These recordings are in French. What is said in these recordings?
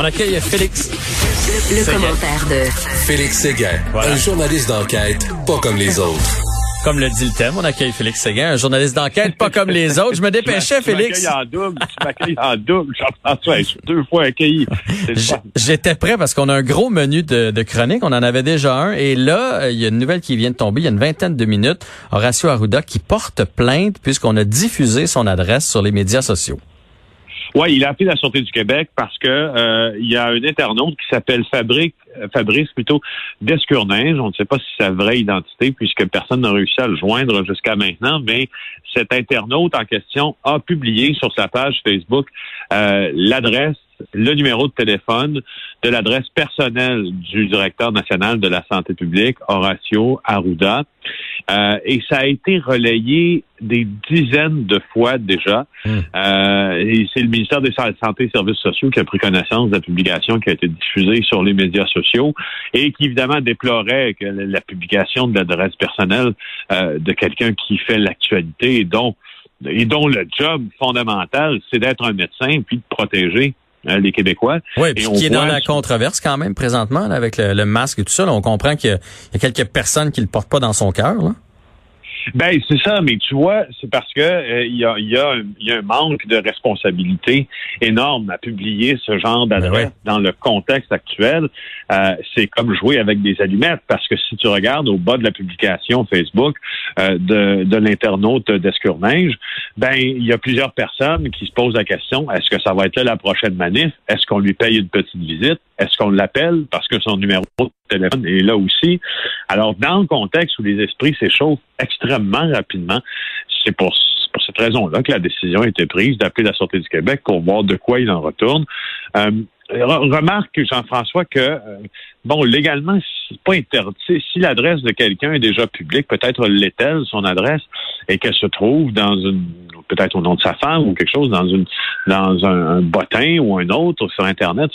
On accueille Félix. Le, commentaire de Félix Séguin, un journaliste d'enquête pas comme les autres. Comme le dit le thème, on accueille Félix Séguin, un journaliste d'enquête pas comme les autres. Je me dépêchais, Félix. Tu m'accueilles en double, tu m'accueilles en double. Jean-François, je suis deux fois accueilli. J'étais prêt parce qu'on a un gros menu de, de chroniques. On en avait déjà un. Et là, il y a une nouvelle qui vient de tomber il y a une vingtaine de minutes. Horacio Arruda qui porte plainte puisqu'on a diffusé son adresse sur les médias sociaux. Oui, il a appelé la Sûreté du Québec parce que euh, il y a un internaute qui s'appelle Fabrice, euh, Fabrice plutôt Descourninge. On ne sait pas si c'est sa vraie identité puisque personne n'a réussi à le joindre jusqu'à maintenant, mais cet internaute en question a publié sur sa page Facebook euh, l'adresse le numéro de téléphone de l'adresse personnelle du directeur national de la santé publique, Horacio Arruda. Euh, et ça a été relayé des dizaines de fois déjà. Hmm. Euh, et c'est le ministère des Santé et Services sociaux qui a pris connaissance de la publication qui a été diffusée sur les médias sociaux et qui évidemment déplorait que la publication de l'adresse personnelle euh, de quelqu'un qui fait l'actualité et dont et dont le job fondamental, c'est d'être un médecin puis de protéger les Québécois. Oui, puis qui est dans la controverse quand même présentement avec le, masque et tout ça. on comprend qu'il y, a quelques personnes qui le portent pas dans son cœur. Ben c'est ça, mais tu vois, c'est parce que euh, il y, a, y, a y, a, un manque de responsabilité énorme à publier ce genre ben d'adresse dans le contexte actuel. Euh, c'est comme jouer avec des allumettes, parce que si tu regardes au bas de la publication Facebook euh, de, de l'internaute d'Escurninge, ben il y a plusieurs personnes qui se posent la question est-ce que ça va être là la prochaine manif? Est-ce qu'on lui paye une petite visite? Est-ce qu'on l'appelle parce que son numéro de téléphone est là aussi? Alors dans le contexte où les esprits s'échauffent extrêmement rapidement. C'est pour, pour cette raison-là que la décision a été prise d'appeler la Sûreté du Québec pour voir de quoi il en retourne. Euh, remarque, Jean-François, que, euh, bon, légalement, c'est pas interdit. Si l'adresse de quelqu'un est déjà publique, peut-être l'est-elle, son adresse, et qu'elle se trouve dans une, peut-être au nom de sa femme ou quelque chose, dans une, dans un, un bottin ou un autre sur Internet,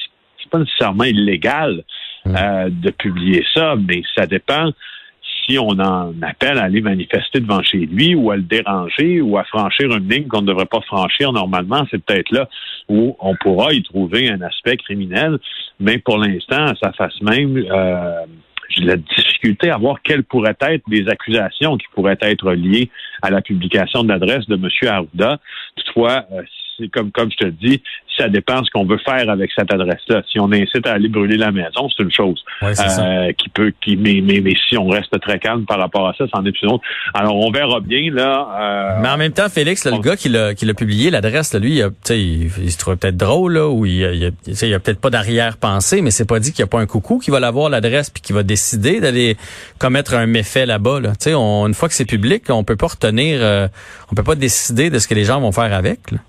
c'est pas nécessairement illégal mmh. euh, de publier ça, mais ça dépend si on en appelle à aller manifester devant chez lui ou à le déranger ou à franchir une ligne qu'on ne devrait pas franchir normalement, c'est peut-être là où on pourra y trouver un aspect criminel. Mais pour l'instant, à sa face même, euh, j'ai la difficulté à voir quelles pourraient être les accusations qui pourraient être liées à la publication de l'adresse de M. Arruda. Toutefois, euh, c'est comme, comme je te dis, ça dépend ce qu'on veut faire avec cette adresse-là. Si on incite à aller brûler la maison, c'est une chose euh, qui peut, qui, mais, mais, mais, si on reste très calme par rapport à ça, c'en est plus une autre. Alors, on verra bien là. Euh, mais en même temps, Félix, le gars qui l'a, qui l'a publié, l'adresse, lui, il, il, il, se trouvait peut-être drôle là, ou il, il, il a peut-être pas d'arrière-pensée, mais c'est pas dit qu'il n'y a pas un coucou qui va l'avoir l'adresse puis qui va décider d'aller commettre un méfait là-bas. Là. On, une fois que c'est public, on peut pas retenir, euh, on peut pas décider de ce que les gens vont faire avec. Là.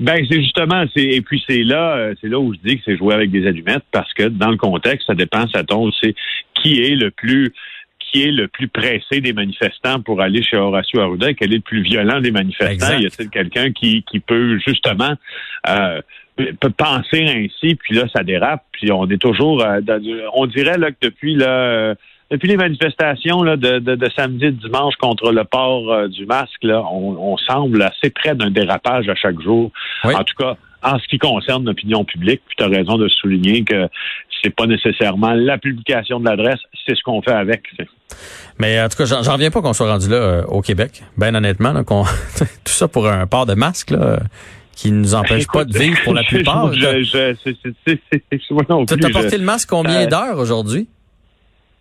Ben c'est justement, c'est et puis c'est là, euh, c'est là où je dis que c'est jouer avec des allumettes parce que dans le contexte, ça dépend, ça tombe, c'est qui est le plus qui est le plus pressé des manifestants pour aller chez Horacio Arruda, quel est le plus violent des manifestants. Y a-t-il quelqu'un qui, qui peut justement euh, peut penser ainsi, puis là ça dérape, puis on est toujours, euh, on dirait là que depuis là depuis les manifestations là, de, de, de, samedi et dimanche contre le port euh, du masque, là, on, on, semble assez près d'un dérapage à chaque jour. En tout cas, en ce qui concerne l'opinion publique, puis tu as raison de souligner que c'est pas nécessairement la publication de l'adresse, c'est ce qu'on fait avec. Mais en tout cas, j'en reviens pas qu'on soit rendu là euh, au Québec, ben honnêtement, là, tout ça pour un port de masque là, qui nous empêche pas de vivre pour la plupart. Tu as porté le masque combien euh, d'heures aujourd'hui?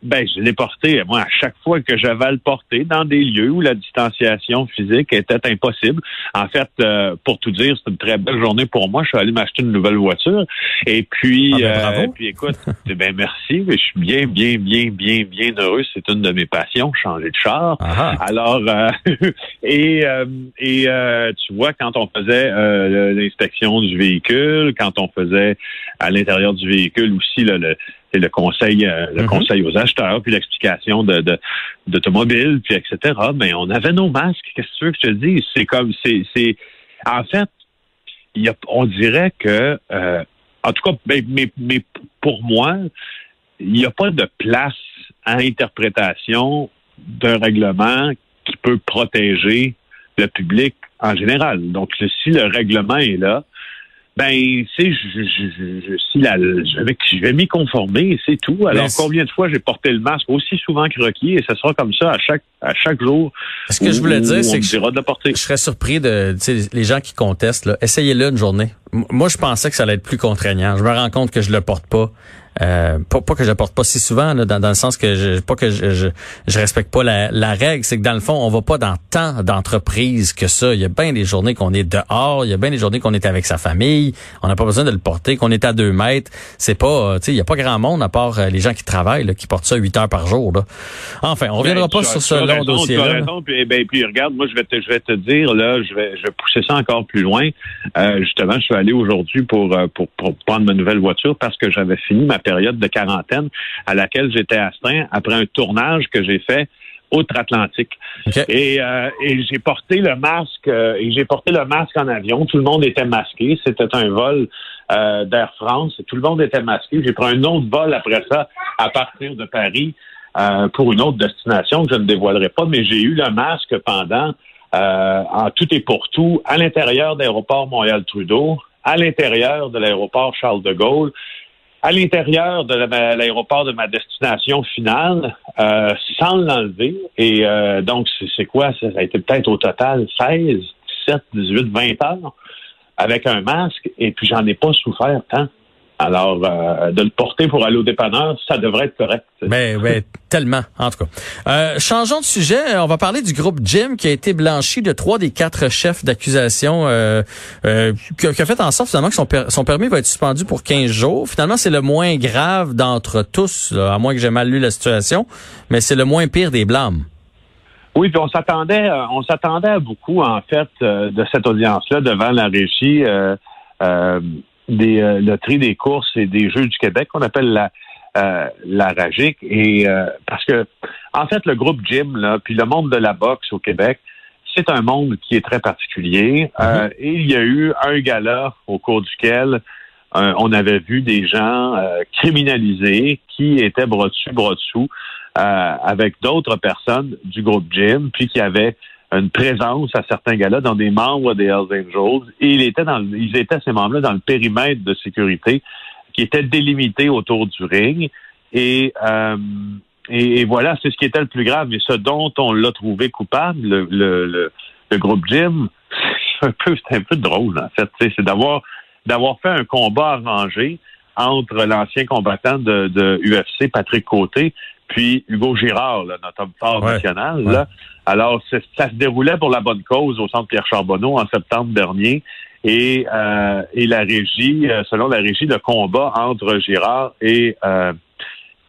Ben, je l'ai porté, moi, à chaque fois que j'avais à le porter, dans des lieux où la distanciation physique était impossible. En fait, euh, pour tout dire, c'est une très belle journée pour moi. Je suis allé m'acheter une nouvelle voiture. Et puis, ah ben, euh, puis écoute, ben merci. Je suis bien, bien, bien, bien, bien heureux. C'est une de mes passions, changer de char. Ah ah. Alors, euh, et, et tu vois, quand on faisait l'inspection du véhicule, quand on faisait à l'intérieur du véhicule aussi le c'est le conseil, euh, le mhm. conseil aux acheteurs, puis l'explication de, d'automobile, puis etc. Mais on avait nos masques. Qu'est-ce que tu veux que je te dise? C'est comme, c'est, c'est, en fait, y a, on dirait que, euh, en tout cas, mais, mais, mais pour moi, il n'y a pas de place à interprétation d'un règlement qui peut protéger le public en général. Donc, si le règlement est là, Ben, c'est je, je, je, si la, je, vais, je vais m'y conformer, c'est tout. Alors, combien de fois j'ai porté le masque aussi souvent que requis, et ce sera comme ça à chaque à chaque jour. Ce que je voulais dire, c'est que je, de porter. je serais surpris de les gens qui contestent. Essayez-le une journée. Moi, je pensais que ça allait être plus contraignant. Je me rends compte que je le porte pas. Euh, pas, pas, que je porte pas si souvent, là, dans, dans, le sens que je, pas que je, je, je respecte pas la, la règle, c'est que dans le fond, on va pas dans tant d'entreprises que ça. Il y a bien des journées qu'on est dehors, il y a bien des journées qu'on est avec sa famille, on n'a pas besoin de le porter, qu'on est à deux mètres. C'est pas, euh, tu sais, il y a pas grand monde à part euh, les gens qui travaillent, là, qui portent ça huit heures par jour. Là. Enfin, on reviendra ben, pas sur ce long dossier-là. Puis, ben, puis regarde, moi je vais te, je vais te dire là, je vais, je vais pousser ça encore plus loin. Euh, justement, je suis allé aujourd'hui pour, pour, pour prendre ma nouvelle voiture parce que j'avais fini ma période de quarantaine à laquelle j'étais astreint après un tournage que j'ai fait outre-Atlantique. Et, euh, et j'ai porté le masque euh, et j'ai porté le masque en avion. Tout le monde était masqué. C'était un vol euh, d'Air France. Tout le monde était masqué. J'ai pris un autre vol après ça à partir de Paris pour une autre destination que je ne dévoilerai pas. Mais j'ai eu le masque pendant en tout et pour tout à l'intérieur d'aéroport Montréal-Trudeau, à l'intérieur de l'aéroport Charles de Gaulle à l'intérieur de l'aéroport de ma destination finale euh, sans l'enlever. Et euh, donc, c'est quoi? Ça a été peut-être au total 16, 17, 18, 20 heures avec un masque. Et puis, j'en ai pas souffert tant. Alors, euh, de le porter pour aller au dépanneur, ça devrait être correct. Ben, ben tellement, en tout cas. Euh, changeons de sujet. On va parler du groupe Jim qui a été blanchi de trois des quatre chefs d'accusation euh, euh, qui, a fait en sorte finalement que son, son permis va être suspendu pour 15 jours. Finalement, c'est le moins grave d'entre tous, à moins que j'ai mal lu la situation, mais c'est le moins pire des blâmes. Oui, puis on s'attendait, on s'attendait à beaucoup en fait de cette audience-là devant la régie des euh, loteries des courses et des Jeux du Québec qu'on appelle la euh, la RAGIC. Et euh, parce que en fait, le groupe Jim, là, puis le monde de la boxe au Québec, c'est un monde qui est très particulier. Mm-hmm. et il y a eu un gala au cours duquel on avait vu des gens criminalisés qui étaient bras dessus, bras dessous, avec d'autres personnes du groupe Jim, puis qui avaient une présence à certains gars-là dans des membres des Hells Angels. Et il était dans, ils étaient, ces membres-là, dans le périmètre de sécurité qui était délimité autour du ring. Et, euh, et, voilà, c'est ce qui était le plus grave. Mais ce dont on l'a trouvé coupable, le, le, le, groupe Jim, c'est un peu, un peu drôle, en fait. C'est d'avoir, d'avoir fait un combat arrangé entre l'ancien combattant de, de UFC, Patrick Côté, puis Hugo Girard, notre homme fort national. Là. Alors, ça se déroulait pour la bonne cause au centre Pierre Charbonneau en septembre dernier. Et, euh, et la régie, euh, selon la régie, le combat entre Girard et euh,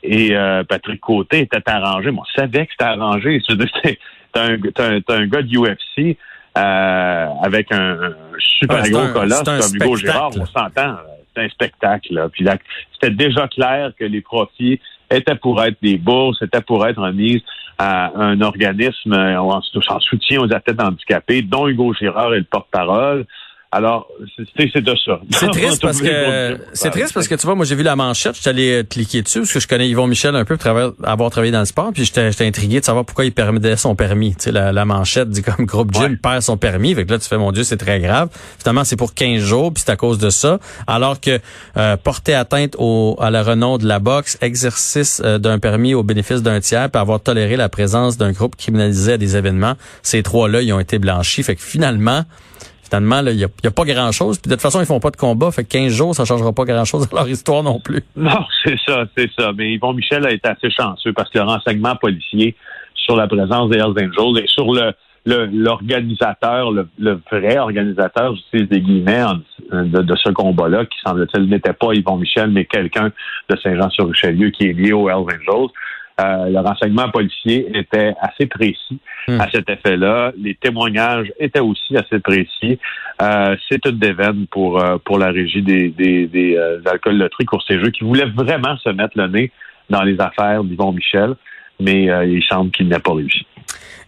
et Patrick Côté était arrangé. Moi, on savait que c'était arrangé. C'est un, un, un, gars de UFC avec un, super gros colosse comme Hugo Girard, on s'entend. C'est un spectacle. Là. Puis c'était déjà clair que les profits était pour être des bourses, était pour être remise à un organisme euh, en, soutien aux athlètes handicapés, dont Hugo Girard est le porte-parole. Alors, c'est de ça. C'est triste parce que c'est triste parce que tu vois, moi j'ai vu la manchette, je suis allé cliquer dessus parce que je connais Yvon Michel un peu pour avoir travaillé dans le sport, puis j'étais intrigué de savoir pourquoi il permettait son permis. Tu sais, la, manchette dit comme groupe Jim perd son permis, fait que là tu fais mon Dieu, c'est très grave. Finalement, c'est pour 15 jours, puis c'est à cause de ça. Alors que euh, porter atteinte au, à la renom de la boxe, exercice euh, d'un permis au bénéfice d'un tiers, puis avoir toléré la présence d'un groupe criminalisé à des événements, ces trois-là, ils ont été blanchis. Fait que finalement, finalement, il n'y a, pas grand-chose. Puis de toute façon, ils font pas de combat. Fait que 15 jours, ça changera pas grand-chose dans leur histoire non plus. Non, c'est ça, c'est ça. Mais Yvon Michel a été assez chanceux parce que le renseignement policier sur la présence des Hells Angels et sur l'organisateur, le, vrai organisateur, j'utilise des guillemets, de, ce combat-là, qui semble-t-il n'était pas Yvon Michel, mais quelqu'un de Saint-Jean-sur-Richelieu qui est lié aux Hells Angels. Euh, le renseignement policier était assez précis hmm. à cet effet-là. Les témoignages étaient aussi assez précis. Euh, c'est une déveine pour euh, pour la régie des, des, des euh, alcools loteries courses et jeux qui voulait vraiment se mettre le nez dans les affaires d'Yvon Michel, mais il semble qu'il n'a pas réussi.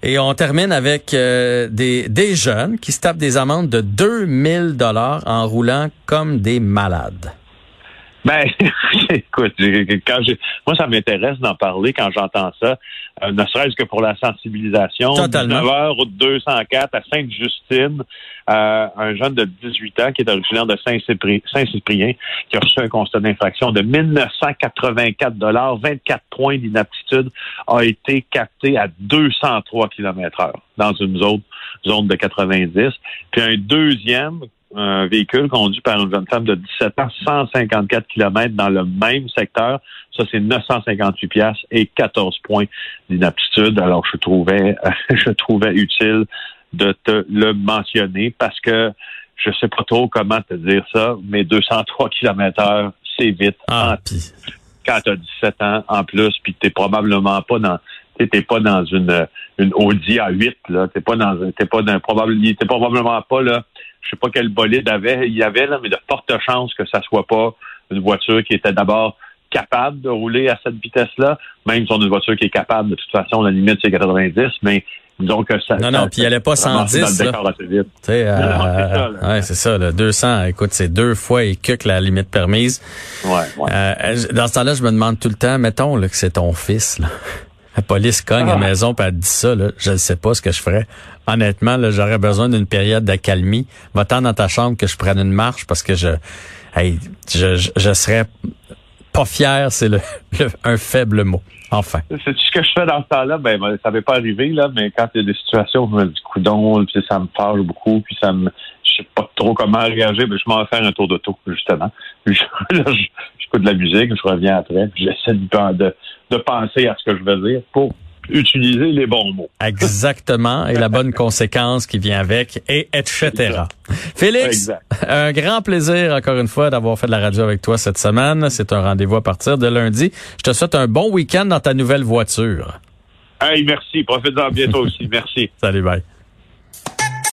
Et on termine avec des, des jeunes qui se tapent des amendes de 2000 dollars en roulant comme des malades. Ben, écoute, quand moi, ça m'intéresse d'en parler quand j'entends ça, euh, ne serait-ce que pour la sensibilisation. Totalement. 19 heures, route 204 à Sainte-Justine, euh, un jeune de 18 ans qui est originaire de Saint-Cyprien, qui a reçu un constat d'infraction de 1984 dollars, 24 points d'inaptitude, a été capté à 203 km heure dans une zone, zone de 90. Puis un deuxième un véhicule conduit par une jeune femme de 17 ans, 154 km dans le même secteur. Ça, c'est 958 pièces et 14 points d'inaptitude. Alors, je trouvais, je trouvais utile de te le mentionner parce que je sais pas trop comment te dire ça, mais 203 km heure, c'est vite. Ah, Quand tu as 17 ans en plus, puis t'es probablement pas dans t'es pas dans une une Audi A8 là, t'es pas dans t'es pas dans probablement t'es probablement pas là je sais pas quel bolide avait, il y avait, là, mais de fortes chances que ça soit pas une voiture qui était d'abord capable de rouler à cette vitesse-là, même si on a une voiture qui est capable, de toute façon, la limite c'est 90, mais disons que ça... Non, non, puis il allait pas 110, là. Tu sais, euh, c'est ça, là, 200, écoute, c'est deux fois et que la limite permise. Ouais, ouais. Euh, dans ce temps-là, je me demande tout le temps, mettons là, que c'est ton fils, là. La police cogne à la ah. maison et elle dit ça, là, je ne sais pas ce que je ferais. Honnêtement, là, j'aurais besoin d'une période d'accalmie. Va-t'en dans ta chambre que je prenne une marche parce que je, hey, je, je, serais pas fier, c'est le, un faible mot. Enfin. C'est ce que je fais dans ce temps-là. Ben, ça n'avait pas arrivé, là, mais quand il y a des situations où je me dis coudon, puis ça me fâche beaucoup, puis ça me, je sais pas trop comment réagir, mais je m'en vais faire un tour d'auto, justement. je, j'écoute de la musique, je reviens après, j'essaie de, de penser à ce que je veux dire pour utiliser les bons mots. Exactement, et la bonne conséquence qui vient avec, et etc. Félix, un grand plaisir encore une fois d'avoir fait de la radio avec toi cette semaine. C'est un rendez-vous à partir de lundi. Je te souhaite un bon week-end dans ta nouvelle voiture. Hey, merci. Profite-en bientôt aussi. Merci. Salut, bye.